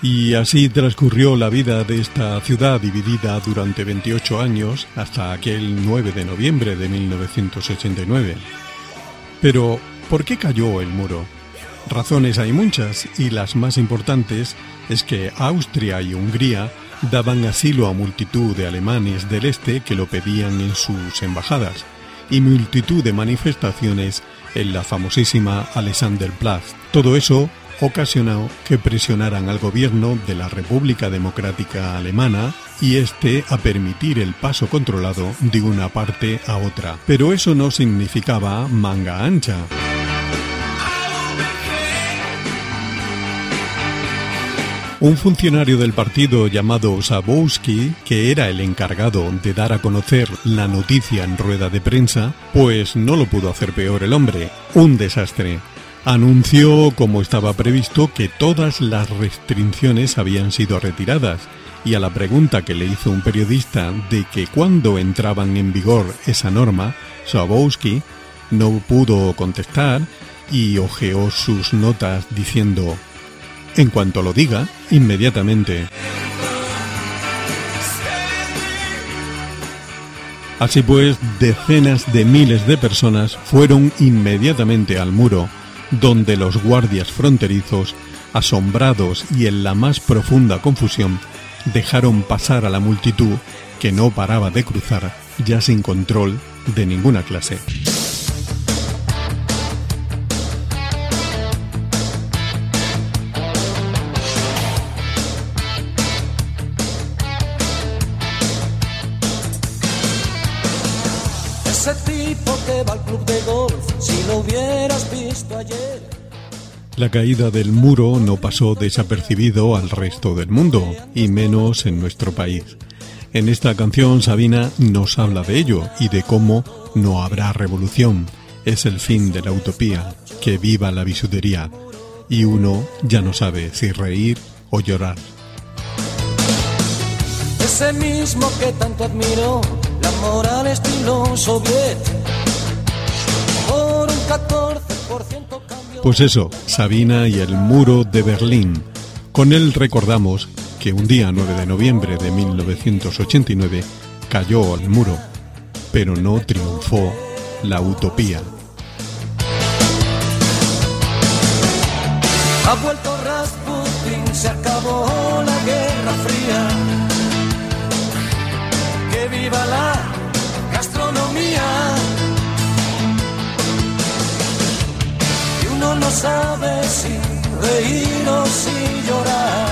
Y así transcurrió la vida de esta ciudad dividida durante 28 años hasta aquel 9 de noviembre de 1989. Pero, ¿por qué cayó el muro? Razones hay muchas y las más importantes es que Austria y Hungría daban asilo a multitud de alemanes del este que lo pedían en sus embajadas y multitud de manifestaciones en la famosísima Alexanderplatz. Todo eso ocasionó que presionaran al gobierno de la República Democrática Alemana y este a permitir el paso controlado de una parte a otra. Pero eso no significaba manga ancha. Un funcionario del partido llamado Sabowski, que era el encargado de dar a conocer la noticia en rueda de prensa, pues no lo pudo hacer peor el hombre. Un desastre anunció, como estaba previsto, que todas las restricciones habían sido retiradas y a la pregunta que le hizo un periodista de que cuándo entraban en vigor esa norma, Swabowski no pudo contestar y ojeó sus notas diciendo, en cuanto lo diga, inmediatamente. Así pues, decenas de miles de personas fueron inmediatamente al muro donde los guardias fronterizos, asombrados y en la más profunda confusión, dejaron pasar a la multitud que no paraba de cruzar, ya sin control de ninguna clase. La caída del muro no pasó desapercibido al resto del mundo, y menos en nuestro país. En esta canción Sabina nos habla de ello y de cómo no habrá revolución. Es el fin de la utopía, que viva la bisutería. Y uno ya no sabe si reír o llorar. Ese mismo que tanto admiro, la moral estilo soviet. Por un 14% cambió. Pues eso, Sabina y el muro de Berlín. Con él recordamos que un día 9 de noviembre de 1989 cayó el muro, pero no triunfó la utopía. No sabe si reír o si llorar.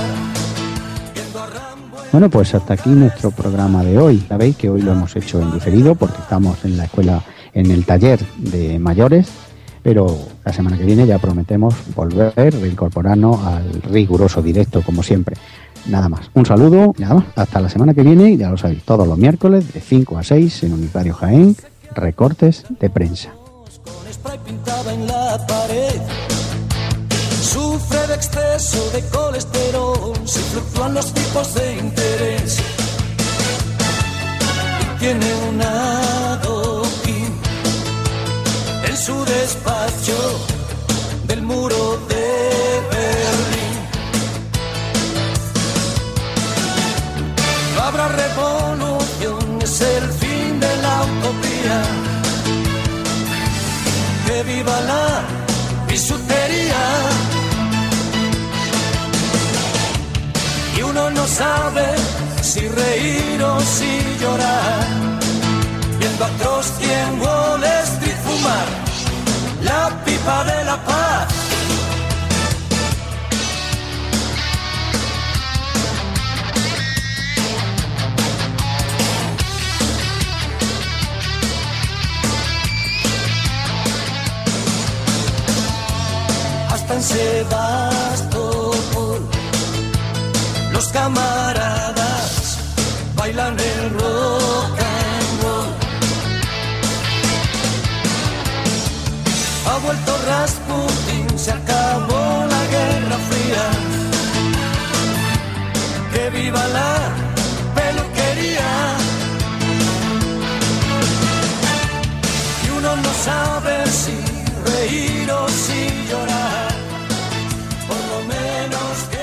Bueno, pues hasta aquí nuestro programa de hoy. Sabéis que hoy lo hemos hecho en diferido porque estamos en la escuela, en el taller de mayores, pero la semana que viene ya prometemos volver, reincorporarnos al riguroso directo como siempre. Nada más. Un saludo, nada más. Hasta la semana que viene, ya lo sabéis, todos los miércoles de 5 a 6 en Unitario Jaén, recortes de prensa. En la pared. Sufre de exceso de colesterol si fluctúan los tipos de interés. Tiene un adoquín en su despacho del muro de Berlín. No habrá revolución, viva la bisutería. Y uno no sabe si reír o si llorar, viendo a Trotsky en Wall fumar la pipa de la paz. Hasta en Sebastopol. Los camaradas bailan el rock and roll. Ha vuelto Rasputin, se acabó la guerra fría. Que viva la peluquería. Y uno no sabe si reír o menos